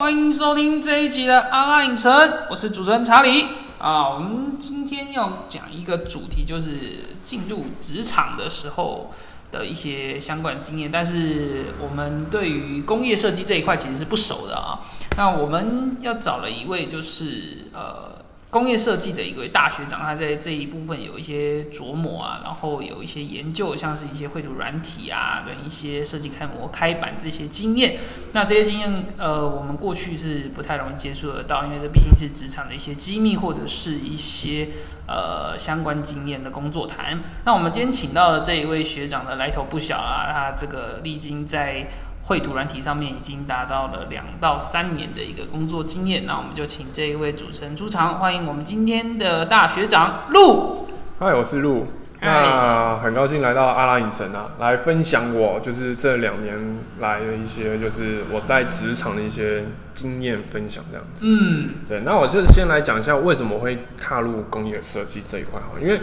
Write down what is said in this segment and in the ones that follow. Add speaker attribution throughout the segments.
Speaker 1: 欢迎收听这一集的阿拉影城，我是主持人查理啊。我们今天要讲一个主题，就是进入职场的时候的一些相关经验。但是我们对于工业设计这一块其实是不熟的啊。那我们要找了一位，就是呃。工业设计的一位大学长，他在这一部分有一些琢磨啊，然后有一些研究，像是一些绘图软体啊，跟一些设计开模、开板这些经验。那这些经验，呃，我们过去是不太容易接触得到，因为这毕竟是职场的一些机密，或者是一些呃相关经验的工作谈。那我们今天请到的这一位学长的来头不小啊，他这个历经在。绘图软体上面已经达到了两到三年的一个工作经验，那我们就请这一位主持人出场，欢迎我们今天的大学长陆。
Speaker 2: 嗨，我是陆，那很高兴来到阿拉影城啊，来分享我就是这两年来的一些就是我在职场的一些经验分享这样子。嗯，对，那我就先来讲一下为什么会踏入工业设计这一块哈，因为。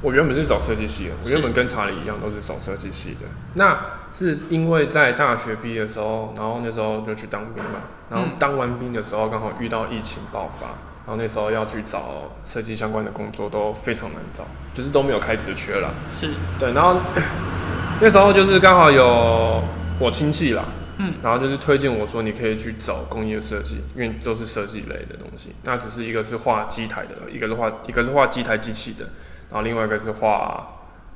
Speaker 2: 我原本是找设计系的，我原本跟查理一样都是找设计系的。那是因为在大学毕业的时候，然后那时候就去当兵嘛，然后当完兵的时候刚好遇到疫情爆发，然后那时候要去找设计相关的工作都非常难找，就是都没有开职缺了。
Speaker 1: 是
Speaker 2: 对，然后 那时候就是刚好有我亲戚啦，嗯，然后就是推荐我说你可以去找工业设计，因为都是设计类的东西。那只是一个是画机台的，一个是画一个是画机台机器的。然后另外一个是画，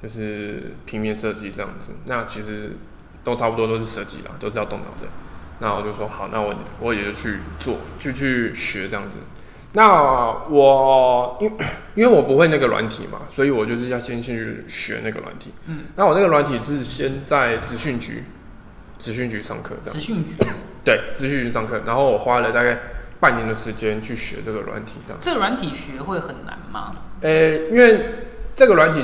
Speaker 2: 就是平面设计这样子。那其实都差不多都是设计啦，都是要动脑的。那我就说好，那我我也就去做，就去学这样子。那我因 因为我不会那个软体嘛，所以我就是要先去学那个软体。嗯。那我那个软体是先在资讯局，资讯局上课这样。
Speaker 1: 资讯局。
Speaker 2: 对，资讯局上课。然后我花了大概半年的时间去学这个软体这样。
Speaker 1: 这个软体学会很难吗？
Speaker 2: 呃，因为这个软体，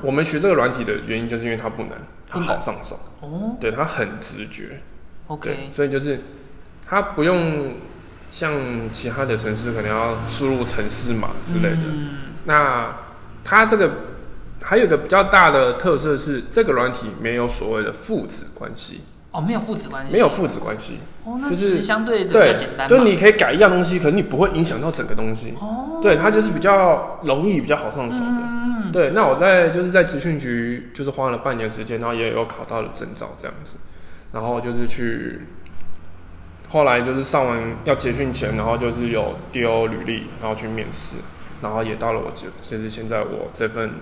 Speaker 2: 我们学这个软体的原因，就是因为它不难，它好上手。哦，对，它很直觉。
Speaker 1: OK，
Speaker 2: 所以就是它不用像其他的城市可能要输入城市码之类的。嗯。那它这个还有一个比较大的特色是，这个软体没有所谓的父子关系。
Speaker 1: 哦，没有父子关系，
Speaker 2: 没有父子关系，
Speaker 1: 哦，那就是相对比较简单，
Speaker 2: 就是你可以改一样东西，可是你不会影响到整个东西。哦，对，它就是比较容易、比较好上手的。嗯，对。那我在就是在职训局，就是花了半年时间，然后也有考到了证照这样子，然后就是去，后来就是上完要结训前，然后就是有丢履历，然后去面试，然后也到了我就就是现在我这份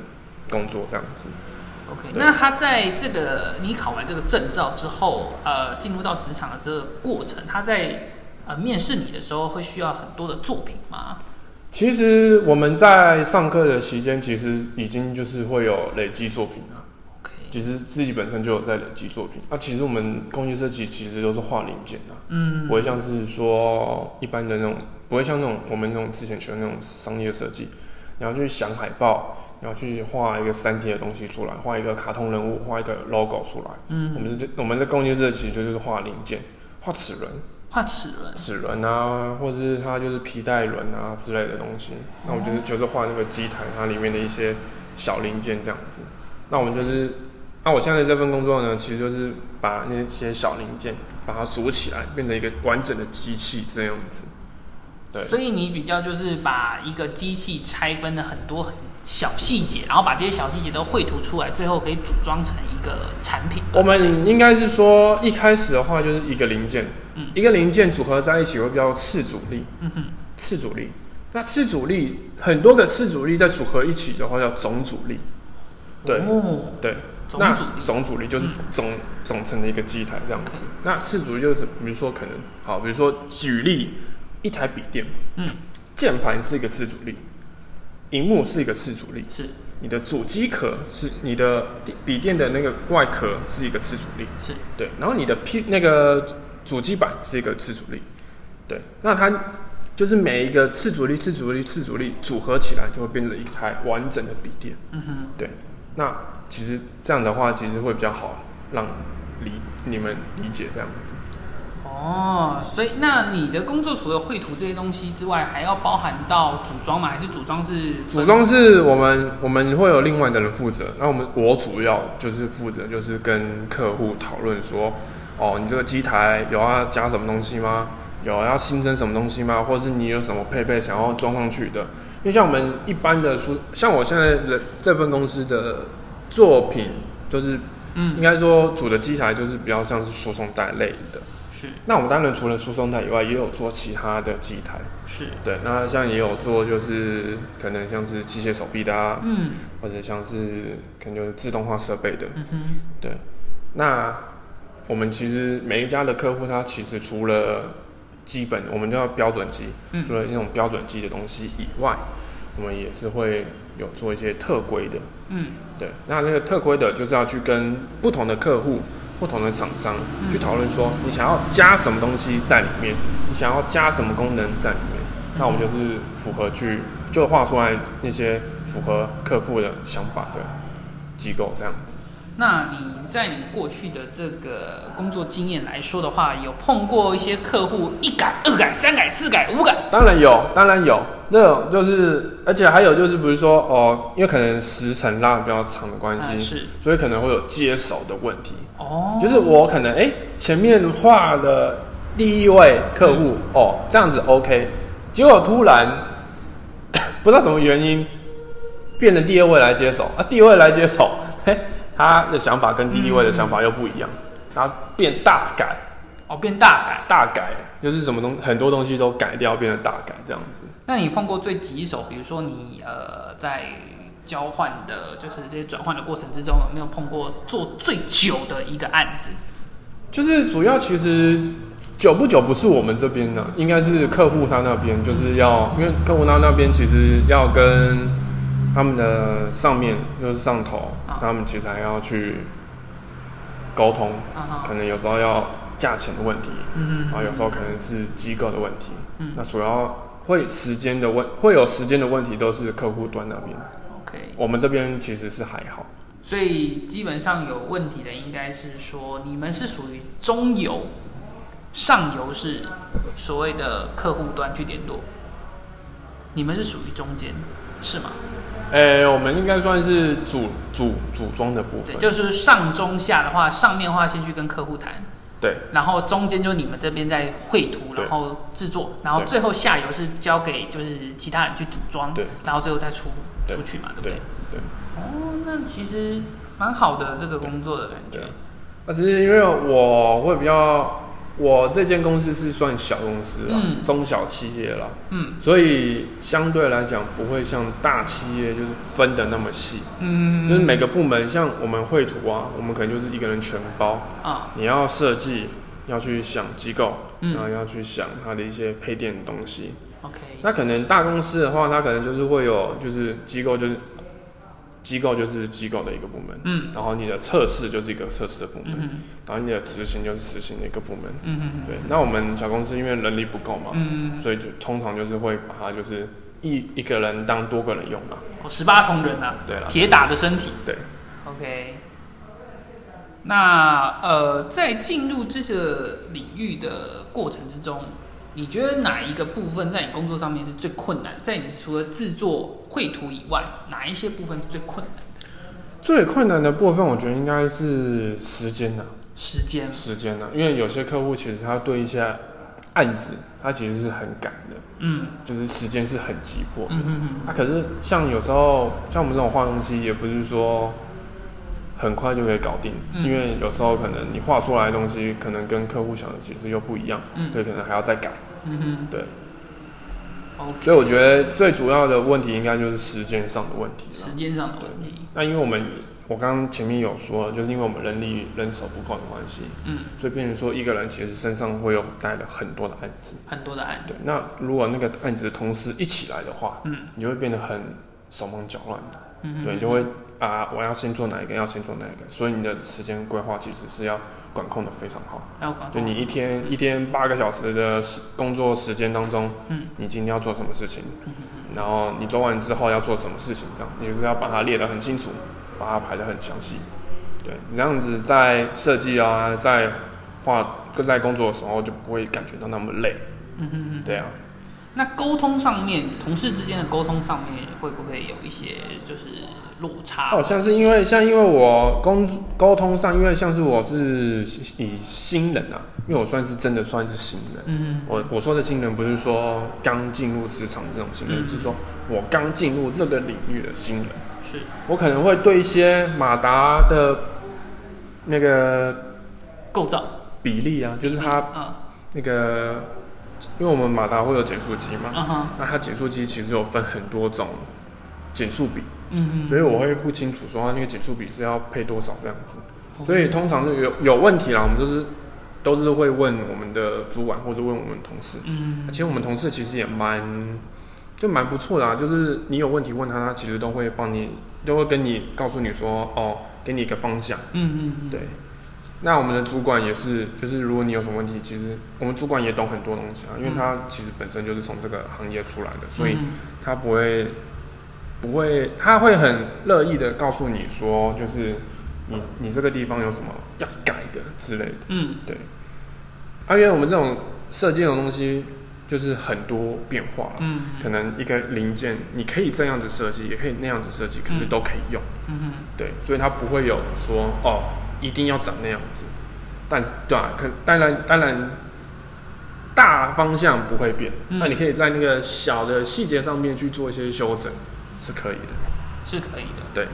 Speaker 2: 工作这样子。
Speaker 1: OK，那他在这个你考完这个证照之后，呃，进入到职场的这个过程，他在呃面试你的时候会需要很多的作品吗？
Speaker 2: 其实我们在上课的期间，其实已经就是会有累积作品了。
Speaker 1: OK，
Speaker 2: 其实自己本身就有在累积作品。那其实我们工业设计其实都是画零件的，嗯，不会像是说一般的那种，不会像那种我们那种之前学的那种商业设计，你要去想海报。要去画一个三 D 的东西出来，画一个卡通人物，画一个 logo 出来。嗯，我们是我们的工业设计就是画零件，画齿轮，
Speaker 1: 画齿轮，
Speaker 2: 齿轮啊，或者是它就是皮带轮啊之类的东西。那我就是就是画那个机台它里面的一些小零件这样子。那我们就是，那我现在这份工作呢，其实就是把那些小零件把它组起来，变成一个完整的机器这样子。对，
Speaker 1: 所以你比较就是把一个机器拆分了很多很。小细节，然后把这些小细节都绘图出来，最后可以组装成一个产品。
Speaker 2: 我们应该是说，一开始的话就是一个零件，嗯，一个零件组合在一起会比较次阻力，嗯哼，次阻力。那次阻力很多个次阻力再组合一起的话叫总阻力，对，对，那总阻力就是总总成的一个机台这样子。那次阻力就是比如说可能好，比如说举例一台笔电，嗯，键盘是一个次主力。荧幕是一个次主力，
Speaker 1: 是。
Speaker 2: 你的主机壳是你的笔电的那个外壳是一个次主力，
Speaker 1: 是。
Speaker 2: 对，然后你的 P 那个主机板是一个次主力，对，那它就是每一个次主力、次主力、次主力组合起来就会变成一台完整的笔电，嗯哼，对，那其实这样的话其实会比较好让理你们理解这样子。
Speaker 1: 哦，所以那你的工作除了绘图这些东西之外，还要包含到组装吗？还是组装是？
Speaker 2: 组装是我们我们会有另外的人负责。那我们我主要就是负责，就是跟客户讨论说，哦，你这个机台有要加什么东西吗？有要新增什么东西吗？或者是你有什么配备想要装上去的？因为像我们一般的书，像我现在的这份公司的作品，就是
Speaker 1: 嗯
Speaker 2: 应该说主的机台就是比较像是输送带类的。
Speaker 1: 是。
Speaker 2: 那我们当然除了输送带以外，也有做其他的机台。
Speaker 1: 是，
Speaker 2: 对，那像也有做就是可能像是机械手臂的啊，
Speaker 1: 嗯。
Speaker 2: 或者像是可能就是自动化设备的。
Speaker 1: 嗯哼，
Speaker 2: 对，那我们其实每一家的客户，他其实除了基本我们叫标准机，
Speaker 1: 嗯。
Speaker 2: 除了那种标准机的东西以外，我们也是会有做一些特规的。
Speaker 1: 嗯。
Speaker 2: 对，那那个特规的就是要去跟不同的客户、不同的厂商
Speaker 1: 嗯
Speaker 2: 去讨论说，你想要加什么东西在里面，你想要加什么功能在里面，那我们就是符合去就画出来那些符合客户的想法的机构这样子。
Speaker 1: 那你在你过去的这个工作经验来说的话，有碰过一些客户一改、二改、三改、四改、五改？
Speaker 2: 当然有，当然有，这种就是，而且还有就是，比如说哦，因为可能时程拉的比较长的关系，
Speaker 1: 啊是。
Speaker 2: 所以可能会有接手的问题。
Speaker 1: 哦，
Speaker 2: 就是我可能哎、前面画的第一位客户、哦这样子 OK，结果突然 不知道什么原因变成第二位来接手啊，第二位来接手，嘿，他的想法跟第一位的想法又不一样，然后变大改，
Speaker 1: 哦变大改。
Speaker 2: 大改就是什么东很多东西都改掉，变成大改这样子。
Speaker 1: 那你碰过最棘手，比如说你呃在交换的，就是这些转换的过程之中，有没有碰过做最久的一个案子？
Speaker 2: 就是主要其实久不久不是我们这边的，应该是客户他那边，就是要因为客户他那边其实要跟他们的上面就是上头，
Speaker 1: 啊
Speaker 2: 他们其实还要去沟通，
Speaker 1: 啊，
Speaker 2: 可能有时候要价钱的问题，
Speaker 1: 嗯
Speaker 2: 然后有时候可能是机构的问题，
Speaker 1: 嗯。
Speaker 2: 那主要会时间的问会有时间的问题都是客户端那边
Speaker 1: ，，OK。
Speaker 2: 我们这边其实是还好。
Speaker 1: 所以基本上有问题的应该是说你们是属于中游，上游是所谓的客户端去联络，你们是属于中间，是吗？
Speaker 2: 诶、我们应该算是组组组装的部
Speaker 1: 对，
Speaker 2: 分，
Speaker 1: 就是上中下的话，上面的话先去跟客户谈，
Speaker 2: 对。
Speaker 1: 然后中间就是你们这边在绘图，然后制作，然后最后下游是交给就是其他人去组装，
Speaker 2: 对，
Speaker 1: 然后最后再出出去嘛，对不
Speaker 2: 对？
Speaker 1: 对？
Speaker 2: 对。
Speaker 1: 哦，那其实蛮好的这个工作的感觉。
Speaker 2: 对，啊，只是因为我会比较，我这间公司是算小公司啦，
Speaker 1: 嗯。
Speaker 2: 中小企业啦，
Speaker 1: 嗯。
Speaker 2: 所以相对来讲不会像大企业就是分的那么细，
Speaker 1: 嗯，
Speaker 2: 就是每个部门像我们绘图啊，我们可能就是一个人全包，
Speaker 1: 啊，
Speaker 2: 你要设计，要去想机构，
Speaker 1: 嗯。
Speaker 2: 然后要去想它的一些配电的东西。
Speaker 1: OK，
Speaker 2: 那可能大公司的话，它可能就是会有，就是机构就是机构就是机构的一个部门，
Speaker 1: 嗯。
Speaker 2: 然后你的测试就是一个测试的部门，
Speaker 1: 嗯
Speaker 2: 然后你的执行就是执行的一个部门。
Speaker 1: 嗯嗯
Speaker 2: 对，那我们小公司因为人力不够嘛，
Speaker 1: 嗯，
Speaker 2: 所以就通常就是会把它就是一一个人当多个人用嘛。
Speaker 1: 哦，十八铜人呐，
Speaker 2: 对了，
Speaker 1: 铁打的身体。
Speaker 2: 对
Speaker 1: ，，OK。那呃，在进入这个领域的过程之中，你觉得哪一个部分在你工作上面是最困难？在你除了制作绘图以外，哪一些部分是最困难的？
Speaker 2: 最困难的部分我觉得应该是时间呐、
Speaker 1: 时间，
Speaker 2: 时间呐、因为有些客户其实他对一些案子，他其实是很赶的，
Speaker 1: 嗯
Speaker 2: 就是时间是很急迫。
Speaker 1: 嗯嗯嗯
Speaker 2: 啊，可是像有时候像我们这种画东西，也不是说很快就可以搞定，
Speaker 1: 嗯
Speaker 2: 因为有时候可能你画出来的东西，可能跟客户想的其实又不一样，
Speaker 1: 嗯
Speaker 2: 所以可能还要再改。
Speaker 1: 嗯哼。
Speaker 2: 对。所以我觉得最主要的问题应该就是时间上的问题啦。
Speaker 1: 时间上的问题，
Speaker 2: 那因为我们我刚刚前面有说，就是因为我们人力人手不够的关系，
Speaker 1: 嗯，
Speaker 2: 所以变成说一个人其实身上会有带了很多的案子。
Speaker 1: 很多的案子，，
Speaker 2: 对。那如果那个案子的同事一起来的话，
Speaker 1: 嗯。
Speaker 2: 你就会变得很手忙脚乱的。
Speaker 1: 嗯
Speaker 2: 对，你就会啊，我要先做哪一个，要先做哪一个，所以你的时间规划其实是要管控的非常好。
Speaker 1: 要管控
Speaker 2: 就你一天一天八个小时的时工作时间当中，
Speaker 1: 嗯，
Speaker 2: 你今天要做什么事情，然后你做完之后要做什么事情，这样你就是要把它列得很清楚，把它排得很详细。对你这样子在设计啊，在画跟在工作的时候就不会感觉到那么累。
Speaker 1: 嗯哼哼。
Speaker 2: 对啊，
Speaker 1: 那沟通上面，同事之间的沟通上面会不会有一些就是落差？
Speaker 2: 哦，像是因为像因为我沟沟通上，因为像是我是以新人啊，因为我算是真的算是新人。嗯我我说的新人不是说刚进入职场这种新人，是说我刚进入这个领域的新人。
Speaker 1: 是
Speaker 2: 我可能会对一些马达的那个
Speaker 1: 构造
Speaker 2: 比例啊，就是它
Speaker 1: 嗯
Speaker 2: 那个，因为我们马达会有减速机嘛，那它减速机其实有分很多种减速比，
Speaker 1: 嗯
Speaker 2: 所以我会不清楚说它那个减速比是要配多少这样子。
Speaker 1: 嗯，
Speaker 2: 所以通常就有有问题啦，我们都是都是会问我们的主管或者问我们同事。
Speaker 1: 嗯
Speaker 2: 其实我们同事其实也蛮就蛮不错的啊，就是你有问题问他，他其实都会帮你，都会跟你告诉你说哦，给你一个方向。
Speaker 1: 嗯嗯
Speaker 2: 对，那我们的主管也是，就是如果你有什么问题，其实我们主管也懂很多东西啊，因为他其实本身就是从这个行业出来的，所以
Speaker 1: 嗯。
Speaker 2: 他不会不会，他会很乐意的告诉你说，就是你你这个地方有什么要改的之类的。
Speaker 1: 嗯。
Speaker 2: 对，啊，因为我们这种设计这种东西就是很多变化
Speaker 1: 嗯。
Speaker 2: 可能一个零件你可以这样子设计，也可以那样子设计，可是
Speaker 1: 嗯。
Speaker 2: 都可以用。
Speaker 1: 嗯
Speaker 2: 对，所以他不会有说哦，一定要长那样子。但对啊，可当然当然，大方向不会变。
Speaker 1: 嗯
Speaker 2: 那你可以在那个小的细节上面去做一些修整，是可以的。
Speaker 1: 是可以的。
Speaker 2: 对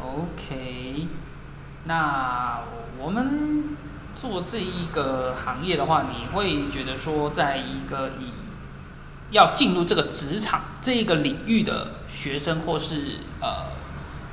Speaker 1: ，OK，那我们做这一个行业的话，你会觉得说，在一个以要进入这个职场这一个领域的学生，或是呃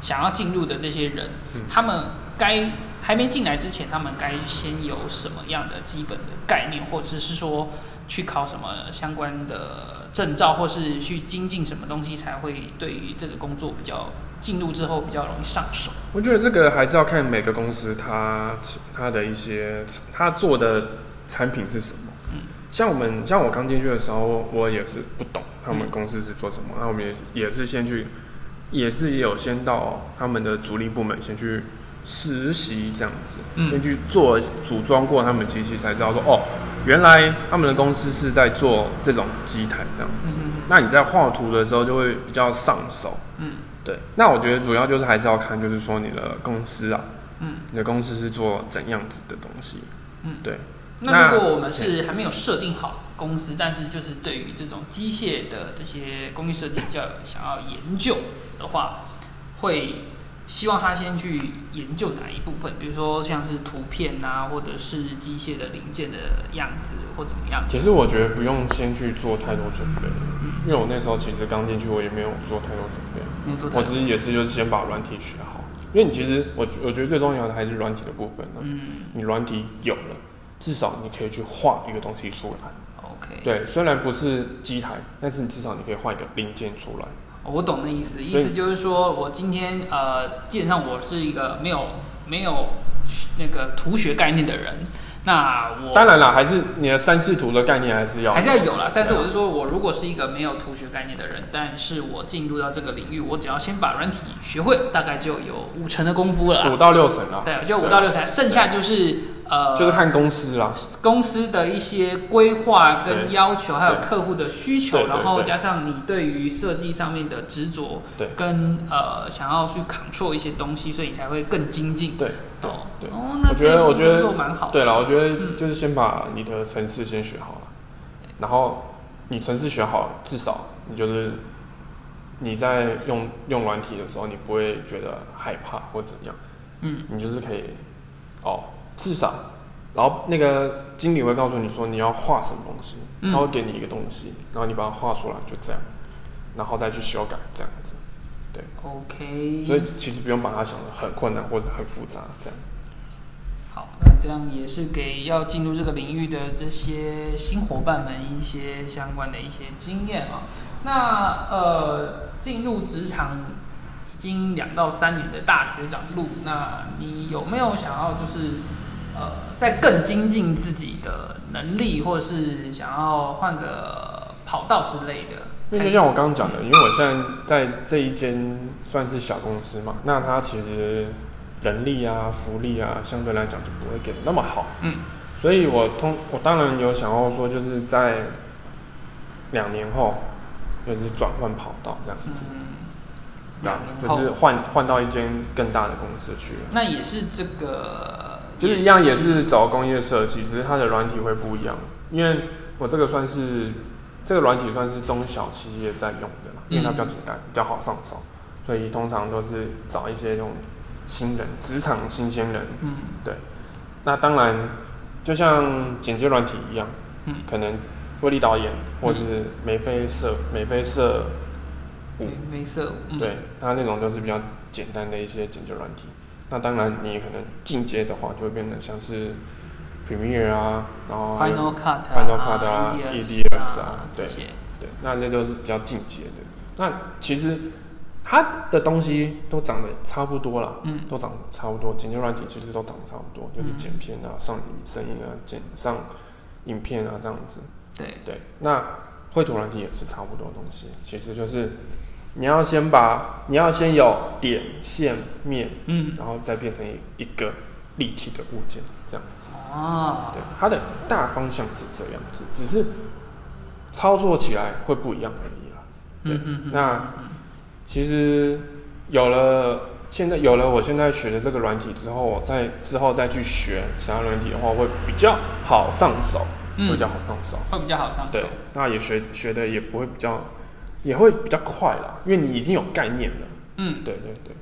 Speaker 1: 想要进入的这些人，
Speaker 2: 嗯
Speaker 1: 他们该还没进来之前，他们该先有什么样的基本的概念，或者是说去考什么相关的证照，或是去精进什么东西，才会对于这个工作比较进入之后比较容易上手。
Speaker 2: 我觉得这个还是要看每个公司它它的一些它做的产品是什么。
Speaker 1: 嗯
Speaker 2: 像我们像我刚进去的时候，我也是不懂他们
Speaker 1: 嗯
Speaker 2: 公司是做什么，那、我们也是也是先去，也是有先到他们的主力部门先去实习这样子，
Speaker 1: 嗯。
Speaker 2: 先去做组装过他们机器，才知道说哦，原来他们的公司是在做这种机台这样子。
Speaker 1: 嗯。
Speaker 2: 那你在画图的时候就会比较上手。
Speaker 1: 嗯。
Speaker 2: 对，那我觉得主要就是还是要看，就是说你的公司啊，
Speaker 1: 嗯，
Speaker 2: 你的公司是做怎样子的东西。
Speaker 1: 嗯。
Speaker 2: 对，
Speaker 1: 那如果我们是还没有设定好公司，但是就是对于这种机械的这些工艺设计比较想要研究的话，会希望他先去研究哪一部分，比如说像是图片啊，或者是机械的零件的样子或怎么样。
Speaker 2: 其实我觉得不用先去做太多准备，因为我那时候其实刚进去，我也没有做太多准备，
Speaker 1: 没做太多。
Speaker 2: 我只是也是就是先把软体学好，因为你其实我我觉得最重要的还是软体的部分呢、
Speaker 1: 嗯。
Speaker 2: 你软体有了，至少你可以去画一个东西出来。
Speaker 1: ，OK，
Speaker 2: 对，虽然不是机台，但是你至少你可以画一个零件出来。
Speaker 1: 我懂那意思，意思就是说我今天呃，基本上我是一个没有没有那个图学概念的人，那我
Speaker 2: 当然了，还是你的三视图的概念还是要
Speaker 1: 还是要有啦。但是我是说，我如果是一个没有图学概念的人，但是我进入到这个领域，我只要先把软体学会，大概就有五成的功夫了啦。
Speaker 2: 五到六成啦，
Speaker 1: 对，就五到六成，剩下就是呃，
Speaker 2: 就是看公司啦。
Speaker 1: 公司的一些规划跟要求，还有客户的需求，然后加上你对于设计上面的执着，
Speaker 2: 对。
Speaker 1: 跟呃想要去 control 一些东西，所以你才会更精进。
Speaker 2: 对对
Speaker 1: 哦
Speaker 2: 对，
Speaker 1: 哦，那
Speaker 2: 我觉得我觉得
Speaker 1: 工作蛮好。
Speaker 2: 对了，我觉得
Speaker 1: 嗯。
Speaker 2: 就是先把你的程式先学好了，然后你程式学好，至少你就是你在用用软体的时候，你不会觉得害怕或怎样，
Speaker 1: 嗯。
Speaker 2: 你就是可以哦，至少，然后那个经理会告诉你说你要画什么东西，
Speaker 1: 嗯
Speaker 2: 他会给你一个东西，然后你把它画出来，就这样，然后再去修改这样子，对
Speaker 1: ，OK。
Speaker 2: 所以其实不用把它想的很困难或者很复杂这样。
Speaker 1: 好，那这样也是给要进入这个领域的这些新伙伴们一些相关的一些经验啊。那呃，进入职场已经两到三年的大学长路，那你有没有想要就是呃，在更精进自己的能力，或者是想要换个跑道之类的？
Speaker 2: 因为就像我刚刚讲的，因为我现在在这一间算是小公司嘛，那它其实人力啊、福利啊，相对来讲就不会给的那么好。
Speaker 1: 嗯，
Speaker 2: 所以我通我当然有想要说，就是在两年后就是转换跑道这样子，
Speaker 1: 嗯，
Speaker 2: 对就是换换到一间更大的公司去了。
Speaker 1: 那也是这个，
Speaker 2: 就是一样，也是找工业设计，只是它的软体会不一样。因为我这个算是这个软体算是中小企业在用的啦，因为它比较简单，比较好上手，所以通常都是找一些这种新人，职场新鲜人。
Speaker 1: 嗯对
Speaker 2: 那当然，就像剪接软体一样，
Speaker 1: 嗯，
Speaker 2: 可能威力导演或者是眉飞色、眉飞社五
Speaker 1: 没没色，嗯，
Speaker 2: 对，它那种都是比较简单的一些剪接软体。那当然，你可能进阶的话，就会变得像是 Premiere 啊，然后
Speaker 1: ，Final Cut 啊
Speaker 2: Final Cut 啊
Speaker 1: EDS
Speaker 2: 啊对对，那这都是比较进阶的。那其实它的东西都长得差不多啦，
Speaker 1: 嗯
Speaker 2: 都长得差不多，剪接软体其实都长得差不多，就是
Speaker 1: 嗯
Speaker 2: 剪片啊、上声音啊、剪上影片啊这样子。
Speaker 1: 对，
Speaker 2: 对，那绘图软体也是差不多的东西，其实就是你要先把你要先有点、线、面，
Speaker 1: 嗯，
Speaker 2: 然后再变成一一个立体的物件，这样子。
Speaker 1: 哦
Speaker 2: 对，，它的大方向是这样子，只是操作起来会不一样而已啦。对
Speaker 1: 嗯嗯嗯，
Speaker 2: 那其实有了现在有了我现在学的这个软体之后，我再之后再去学其他软体的话，会比较好上手，会比
Speaker 1: 嗯
Speaker 2: 较好上手。
Speaker 1: 会比较好上手
Speaker 2: 对，，那也学学的也不会比较，也会比较快啦，因为你已经有概念了。
Speaker 1: 嗯，
Speaker 2: 对对对，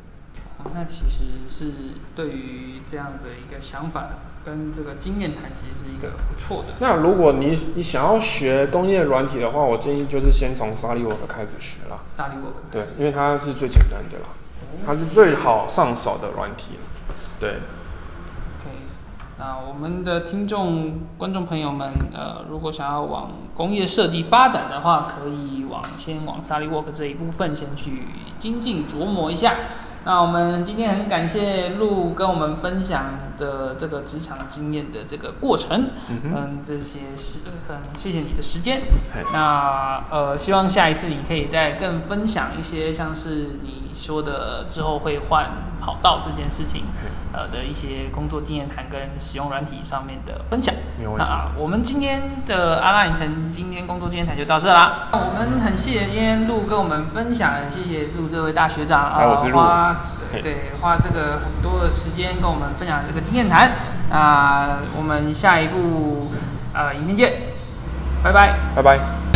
Speaker 1: 好那其实是对于这样的一个想法跟这个经验谈，其实是一个不错的。
Speaker 2: 那如果你你想要学工业软体的话，我建议就是先从 SolidWorks 开始学啦。
Speaker 1: 沙利沃克，
Speaker 2: 对，因为它是最简单的啦，它是最好上手的软体了。对
Speaker 1: 那我们的听众、观众朋友们，呃，如果想要往工业设计发展的话，可以往先往 SolidWork 这一部分先去精进琢磨一下。那我们今天很感谢陆跟我们分享的这个职场经验的这个过程，
Speaker 2: 嗯
Speaker 1: 这些是很谢谢你的时间。那呃，希望下一次你可以再更分享一些像是你说的之后会换跑道这件事情，呃的一些工作经验谈跟使用软体上面的分享。
Speaker 2: 没有问题。
Speaker 1: 那我们今天的阿拉影城今天工作经验谈就到这啦。我们很谢谢今天陆跟我们分享，谢谢陆这位大学长啊、花
Speaker 2: 嘿
Speaker 1: 对花这个很多的时间跟我们分享这个经验谈。那我们下一步呃影片见，拜拜。
Speaker 2: 拜拜。